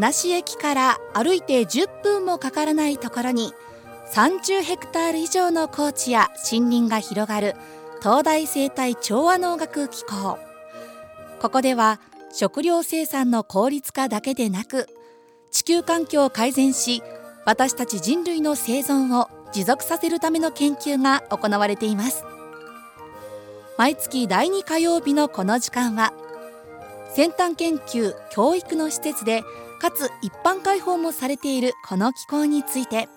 田無駅から歩いて10分もかからないところに30ヘクタール以上の高地や森林が広がる東大生態調和農学機構。ここでは食料生産の効率化だけでなく地球環境を改善し私たち人類の生存を持続させるための研究が行われています。毎月第2火曜日のこの時間は先端研究教育の施設でかつ一般開放もされているこの機構について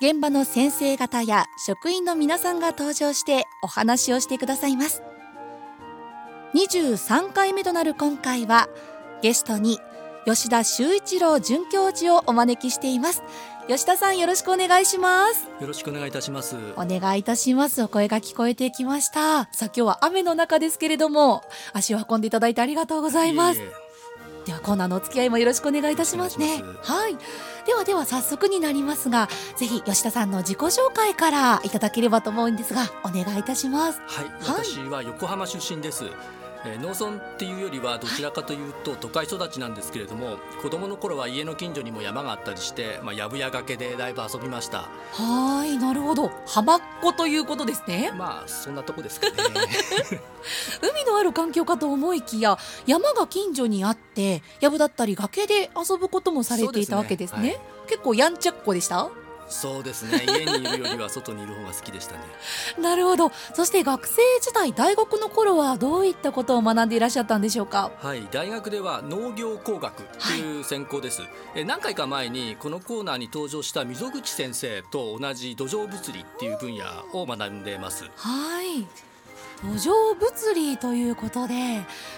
現場の先生方や職員の皆さんが登場してお話をしてくださいます。23回目となる今回はゲストに吉田修一郎准教授をお招きしています。吉田さんよろしくお願いします。よろしくお願いいたします。お願いいたします。お声が聞こえてきました。さあ今日は雨の中ですけれども足を運んでいただいてありがとうございますではコーナーのお付き合いもよろしくお願いいたしますね。はい。ではでは早速になりますがぜひ吉田さんの自己紹介からいただければと思うんですがお願いいたします。はい、はい、私は横浜出身ですえー、農村っていうよりはどちらかというと都会育ちなんですけれども子供の頃は家の近所にも山があったりして、まあ、やぶやがけでだいぶ遊びました。はいなるほど。浜っ子ということですね。まあそんなとこですかね。海のある環境かと思いきや山が近所にあってやぶだったり崖で遊ぶこともされていたわけですね、ね。はい、結構やんちゃっ子でした？そうですね。家にいるよりは外にいる方が好きでしたね。なるほど。そして学生時代大学の頃はどういったことを学んでいらっしゃったんでしょうか？はい。大学では農業工学という専攻です、はい、え何回か前にこのコーナーに登場した溝口先生と同じ土壌物理っていう分野を学んでます。はい土壌物理ということで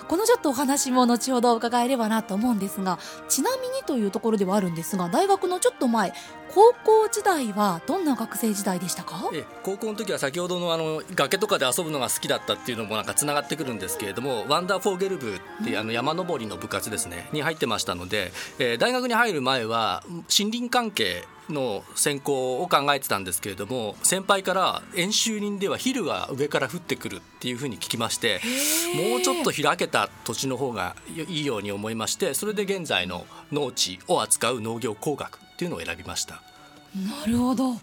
このちょっとお話も後ほど伺えればなと思うんですがちなみにというところではあるんですが大学のちょっと前高校時代はどんな学生時代でしたか？え高校の時は先ほどのあの崖とかで遊ぶのが好きだったっていうのもなんかつながってくるんですけれどもワンダーフォーゲル部っていうあの山登りの部活ですねに入ってましたので、えー、大学に入る前は森林関係の専攻を考えてたんですけれども先輩から演習林ではヒルが上から降ってくるっていうふうに聞きましてもうちょっと開けた土地の方がいいように思いましてそれで現在の農地を扱う農業工学っていうのを選びました。なるほど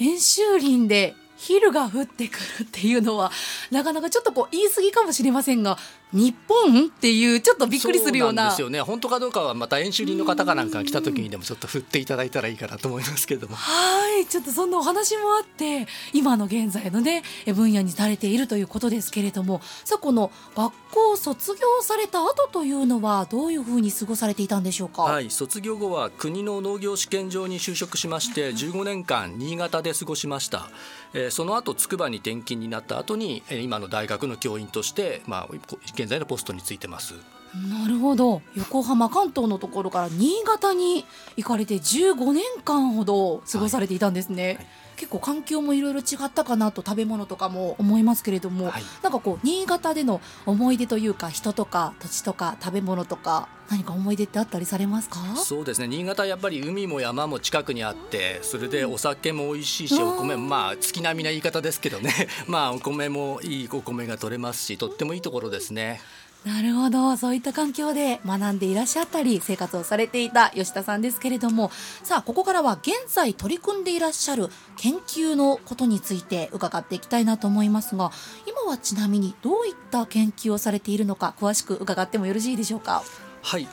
演習林でヒルが降ってくるっていうのはなかなかちょっとこう言い過ぎかもしれませんが日本っていうちょっとびっくりするような。ですよね。本当かどうかはまた演習林の方かなんかが来た時にでもちょっと振っていただいたらいいかなと思いますけれども。はい。ちょっとそんなお話もあって今の現在のね分野にされているということですけれども。さあこの学校卒業された後というのはどういうふうに過ごされていたんでしょうか？はい。卒業後は国の農業試験場に就職しまして15年間新潟で過ごしました、えー、その後筑波に転勤になった後に今の大学の教員としてまあ現在のポストについてます。なるほど。横浜関東のところから新潟に行かれて15年間ほど過ごされていたんですね、はい。はい、結構環境もいろいろ違ったかなと食べ物とかも思いますけれども、はい、なんかこう新潟での思い出というか人とか土地とか食べ物とか何か思い出ってあったりされますか？そうですね。新潟やっぱり海も山も近くにあってそれでお酒も美味しいし、お米もまあ月並みな言い方ですけどね。まあお米もいいお米が取れますしとってもいいところですね。なるほど。そういった環境で学んでいらっしゃったり生活をされていた吉田さんですけれども。さあここからは現在取り組んでいらっしゃる研究のことについて伺っていきたいなと思いますが今はちなみにどういった研究をされているのか詳しく伺ってもよろしいでしょうか？はい。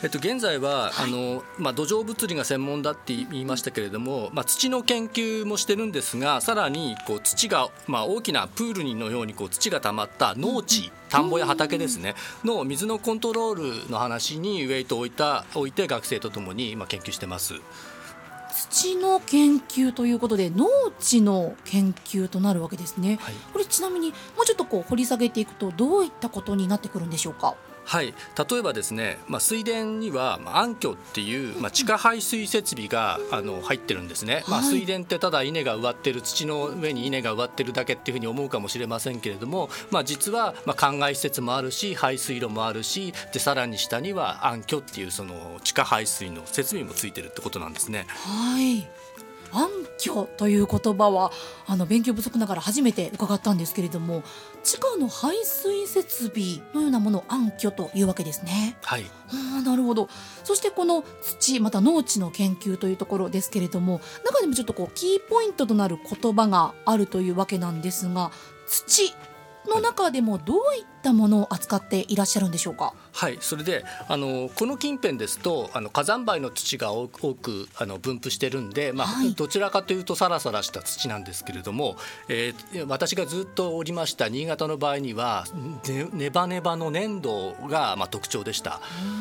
えっと、現在は、はい、あのまあ、土壌物理が専門だって言いましたけれども、まあ、土の研究もしてるんですがさらにこう土が、まあ、大きなプールのようにこう土が溜まった農地、田んぼや畑ですねの水のコントロールの話にウェイトを置いた置いて学生とともに今研究してます。土の研究ということで農地の研究となるわけですね、はい、これちなみにもうちょっとこう掘り下げていくとどういったことになってくるんでしょうか？はい。例えばですね、まあ、水田には、まあ、暗渠っていう、まあ、地下排水設備があの入ってるんですね、まあ、水田ってただ稲が植わってる土の上に稲が植わってるだけっていうふうに思うかもしれませんけれども、まあ、実は、まあ、灌漑施設もあるし排水路もあるしでさらに下には暗渠っていうその地下排水の設備もついてるってことなんですね。はい暗渠という言葉はあの勉強不足ながら初めて伺ったんですけれども地下の排水設備のようなものを暗渠というわけですね。はい、あなるほどそしてこの土また農地の研究というところですけれども中でもちょっとこうキーポイントとなる言葉があるというわけなんですが土の中でもどういったものを扱っていらっしゃるんでしょうか？はいそれであのこの近辺ですとあの火山灰の土が多くあの分布してるんで、まあ、はい、どちらかというとサラサラした土なんですけれども、えー、私がずっとおりました新潟の場合にはねネバネバの粘土がまあ特徴でした。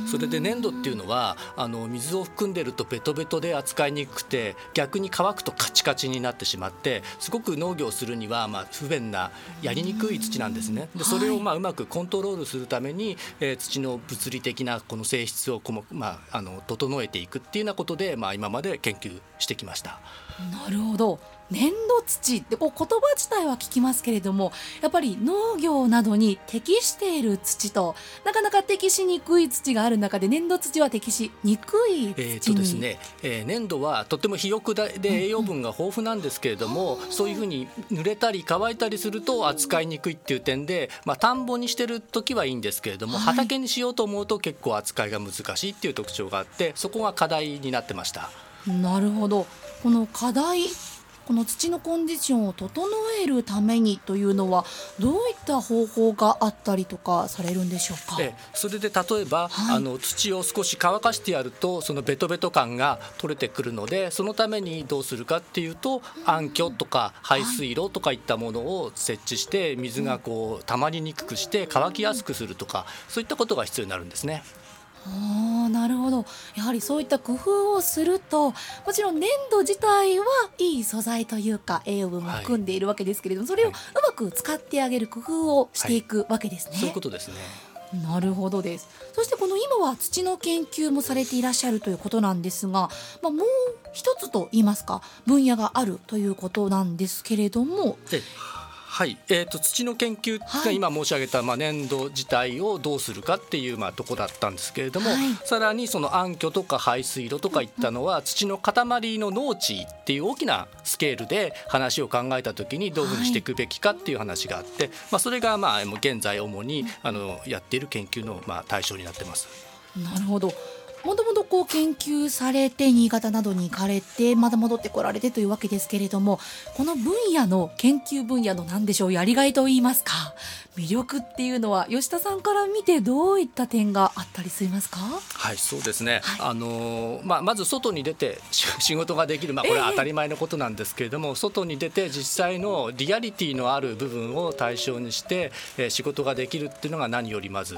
それで粘土っていうのはあの水を含んでるとベトベトで扱いにくくて逆に乾くとカチカチになってしまってすごく農業するにはまあ不便なやりにくい土なんですね。でそれをまあうまくコントロールするために、えー、土の物理的なこの性質をこの、まあ、あの整えていくっていうようなことで、まあ、今まで研究してきました。なるほど粘土土ってこう言葉自体は聞きますけれどもやっぱり農業などに適している土となかなか適しにくい土がある中で粘土土は適しにくい土に、えーとですねえー、粘土はとても肥沃で栄養分が豊富なんですけれども、うんうん、そういうふうに濡れたり乾いたりすると扱いにくいっていう点で、まあ、田んぼにしてる時はいいんですけれども、はい、畑にしようと思うと結構扱いが難しいっていう特徴があってそこが課題になってました。なるほどこの課題この土のコンディションを整えるためにというのはどういった方法があったりとかされるんでしょうか？えそれで例えば、はい、あの土を少し乾かしてやるとそのベトベト感が取れてくるのでそのためにどうするかっていうと暗渠とか排水路とかいったものを設置して水がこう溜まりにくくして乾きやすくするとかそういったことが必要になるんですね。あなるほどやはりそういった工夫をするともちろん粘土自体はいい素材というか栄養分も含んでいるわけですけれども、はい、それをうまく使ってあげる工夫をしていくわけですね。はい、そういうことですねなるほどですそしてこの今は土の研究もされていらっしゃるということなんですが、まあ、もう一つと言いますか分野があるということなんですけれども。はい、えーと、土の研究が今申し上げた、まあ、粘土自体をどうするかっていう、まあ、とこだったんですけれども、はい、さらにその暗渠とか排水路とかいったのは、土の塊の農地っていう大きなスケールで話を考えた時にどういうふうにしていくべきかっていう話があって、はい、まあ、それがまあ現在主にあのやっている研究のまあ対象になってます。なるほどもともとこう研究されて新潟などに行かれてまた戻ってこられてというわけですけれどもこの分野の研究分野の何でしょうやりがいといいますか？魅力っていうのは吉田さんから見てどういった点があったりしますか？はいそうですね、はい、あのまあ、まず外に出て 仕事ができる、まあ、これは当たり前のことなんですけれども、えー、外に出て実際のリアリティのある部分を対象にして、えー、仕事ができるっていうのが何よりまず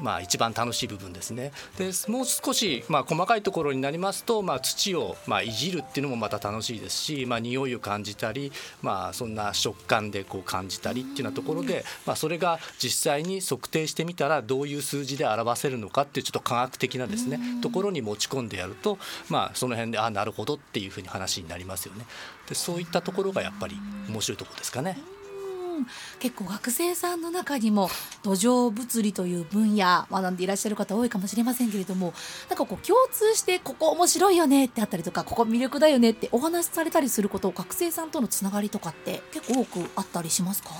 まあ、一番楽しい部分ですね。でもう少し、まあ、細かいところになりますと、まあ、土を、まあ、いじるっていうのもまた楽しいですし、まあ、匂いを感じたり、まあ、そんな食感でこう感じたりっていうようなところで、まあ、それが実際に測定してみたらどういう数字で表せるのかっていうちょっと科学的なですねところに持ち込んでやると、まあ、その辺であなるほどっていうふうに話になりますよね。でそういったところがやっぱり面白いところですかね。結構学生さんの中にも土壌物理という分野学んでいらっしゃる方多いかもしれませんけれどもなんかこう共通してここ面白いよねってあったりとかここ魅力だよねってお話しされたりすること学生さんとのつながりとかって結構多くあったりしますか？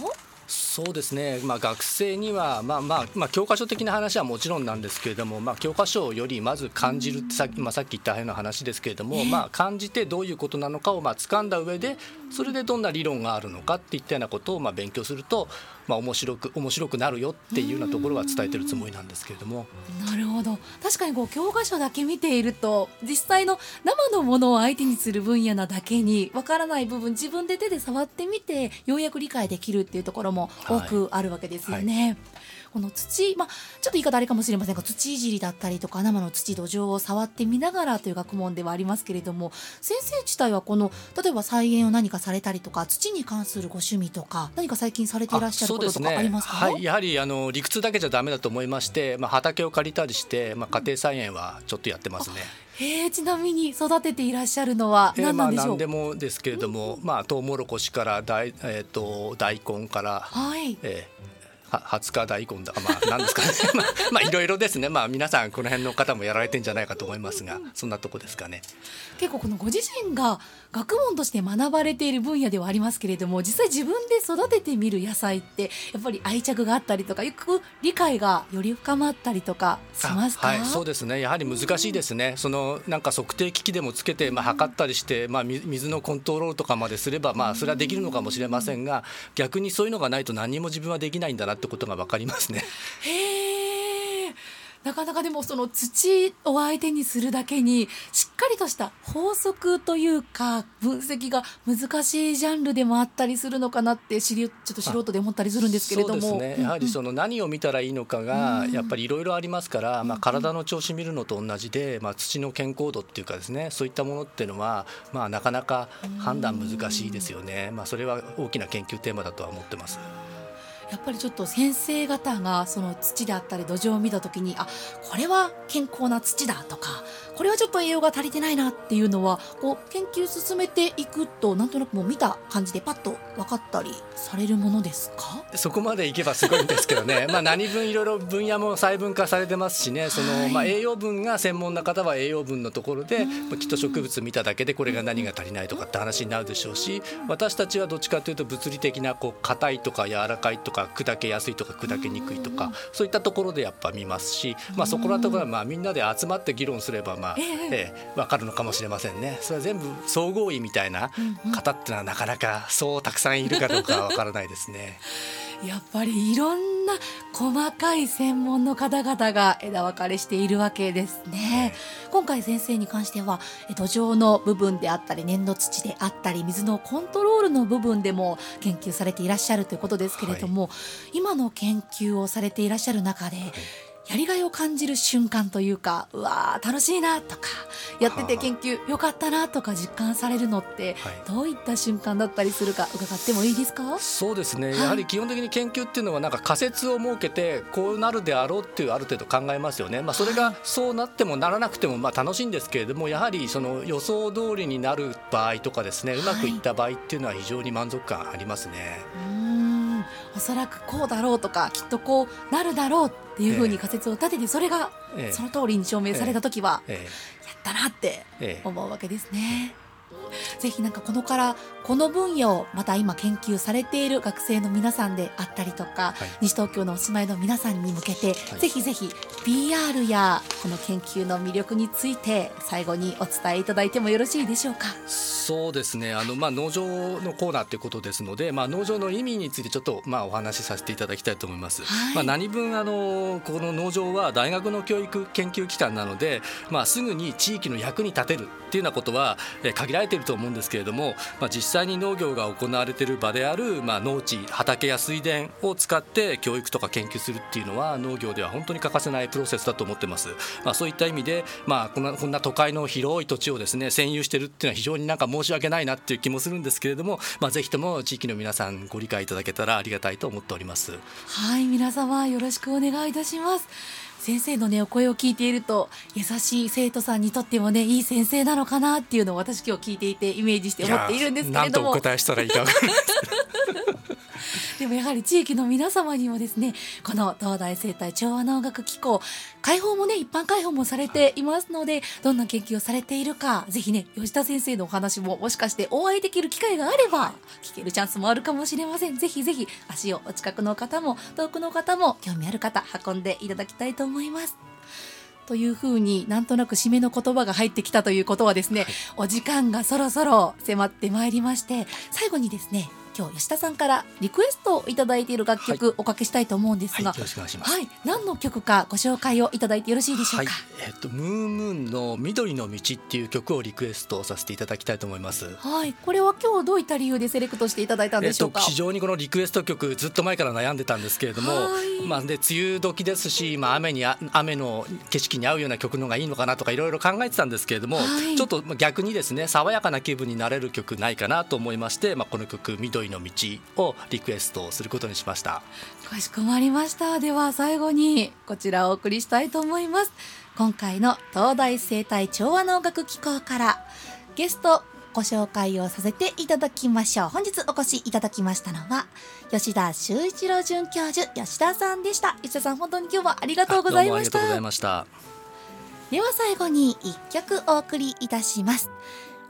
そうですね、まあ、学生には、まあまあまあ、教科書的な話はもちろんなんですけれども、まあ、教科書よりまず感じるってさっき,、まあ、さっき言ったような話ですけれども、まあ、感じてどういうことなのかをまあ掴んだ上でそれでどんな理論があるのかっていったようなことをまあ勉強すると、まあ、面白く面白くなるよっていうようなところは伝えてるつもりなんですけれども。なるほど。確かにこう教科書だけ見ていると実際の生のものを相手にする分野なだけにわからない部分自分で手で触ってみてようやく理解できるっていうところも多くあるわけですよね。はいこの土、まあ、ちょっと言い方あれかもしれませんが土いじりだったりとか生の土土壌を触ってみながらという学問ではありますけれども先生自体はこの例えば菜園を何かされたりとか土に関するご趣味とか何か最近されていらっしゃることとかありますか、ね、はい、やはりあの理屈だけじゃだめだと思いまして、まあ、畑を借りたりして、まあ、家庭菜園はちょっとやってますね。えー、ちなみに育てていらっしゃるのは何なんでしょう、えー、まあ、何でもですけれども、うん、まあトウモロコシから大,、えーと、大根から、はい。えー20日大根だまあなんですかね。まあまあいろいろですね。まあ皆さんこの辺の方もやられてんじゃないかと思いますがそんなとこですかね。結構このご自身が学問として学ばれている分野ではありますけれども実際自分で育ててみる野菜ってやっぱり愛着があったりとかよく理解がより深まったりとかしますか？はいそうですね。やはり難しいですね。そのなんか測定機器でもつけて、まあ、測ったりして、まあ、水のコントロールとかまですれば、まあ、それはできるのかもしれませんが逆にそういうのがないと何も自分はできないんだなってことが分かりますね。へえなかなかでもその土を相手にするだけにしっかりとした法則というか分析が難しいジャンルでもあったりするのかなって知りちょっと素人で思ったりするんですけれども。ね。やはりその何を見たらいいのかがやっぱりいろいろありますから、まあ、体の調子見るのと同じで、まあ、土の健康度っていうかですねそういったものっていうのは、まあ、なかなか判断難しいですよね、まあ、それは大きな研究テーマだとは思ってます。やっぱりちょっと先生方がその土であったり土壌を見た時にあこれは健康な土だとかこれはちょっと栄養が足りてないなっていうのはこう研究進めていくとなんとなくもう見た感じでパッと分かったりされるものですか？そこまでいけばすごいんですけどね。まあ何分いろいろ分野も細分化されてますしね。その、はい、まあ、栄養分が専門な方は栄養分のところで、まあ、きっと植物見ただけでこれが何が足りないとかって話になるでしょうし私たちはどっちかというと物理的なこう硬いとか柔らかいとか砕けやすいとか砕けにくいとかそういったところでやっぱ見ますし、まあ、そこらところはまあみんなで集まって議論すればまあ、ええ分かるのかもしれませんね。それは全部総合医みたいな方っていうのはなかなかそうたくさんいるかどうかは分からないですね。やっぱりいろんな細かい専門の方々が枝分かれしているわけですね。今回先生に関しては土壌の部分であったり粘土土であったり水のコントロールの部分でも研究されていらっしゃるということですけれども、はい、今の研究をされていらっしゃる中で、はいやりがいを感じる瞬間というかうわー楽しいなとかやってて研究よかったなとか実感されるのって、どういった瞬間だったりするか伺ってもいいですか？そうですね、はい、やはり基本的に研究っていうのはなんか仮説を設けてこうなるであろうっていうある程度考えますよね、まあ、それがそうなってもならなくてもまあ楽しいんですけれどもやはりその予想通りになる場合とかですねうまくいった場合っていうのは非常に満足感ありますね。おそらくこうだろうとかきっとこうなるだろうっていうふうに仮説を立ててそれがその通りに証明された時はやったなって思うわけですね。ぜひなんかこのからこの分野をまた今研究されている学生の皆さんであったりとか、はい、西東京のお住まいの皆さんに向けて、はい、ぜひぜひ PR やこの研究の魅力について最後にお伝えいただいてもよろしいでしょうか？そうですねあの、まあ、農場のコーナーということですので、まあ、農場の意味についてちょっと、まあ、お話しさせていただきたいと思います。はい、まあ、何分あのこの農場は大学の教育研究機関なので、まあ、すぐに地域の役に立てるっていうようなことは、え限られてると思うんですけれども、まあ、実際に農業が行われている場である、まあ、農地畑や水田を使って教育とか研究するっていうのは農業では本当に欠かせないプロセスだと思ってます。まあ、そういった意味で、まあ、こんなこんな都会の広い土地をですね占有してるっていうのは非常になんか申し訳ないなっていう気もするんですけれども、まあ、ぜひとも地域の皆さんご理解いただけたらありがたいと思っております。はい皆様よろしくお願いいたします。先生のねお声を聞いていると優しい生徒さんにとってもねいい先生なのかなっていうのを私今日聞いていてイメージして思っているんですけれども。答えしたらいいかでもやはり地域の皆様にもですねこの東大生態調和能楽機構開放もね一般開放もされていますのでどんな研究をされているかぜひね吉田先生のお話ももしかしてお会いできる機会があれば聞けるチャンスもあるかもしれませんぜひぜひ足をお近くの方も遠くの方も興味ある方運んでいただきたいと思います。というふうになんとなく締めの言葉が入ってきたということはですね、はい、お時間がそろそろ迫ってまいりまして最後にですね今日吉田さんからリクエストをいただいている楽曲、おかけしたいと思うんですが、はい、よろしくお願いします。はい、何の曲かご紹介をいただいてよろしいでしょうか？はい、えっ、とムームーンの緑の道っていう曲をリクエストさせていただきたいと思います。はい、これは今日どういった理由でセレクトしていただいたんでしょうか？えっと、非常にこのリクエスト曲ずっと前から悩んでたんですけれども、まあで梅雨時ですし、まあ雨に雨の景色に合うような曲のがいいのかなとかいろいろ考えてたんですけれども、ちょっと逆にですね爽やかな気分になれる曲ないかなと思いまして、まあこの曲緑の道をリクエストすることにしました。かしこまりました。では最後にこちらをお送りしたいと思います。今回の東大生態調和能楽機構からゲストご紹介をさせていただきましょう。本日お越しいただきましたのは吉田修一郎准教授吉田さんでした。吉田さん本当に今日はありがとうございました。ありがとうございました。では最後に一曲お送りいたします。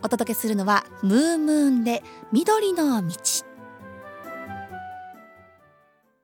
お届けするのはムームーンで緑の道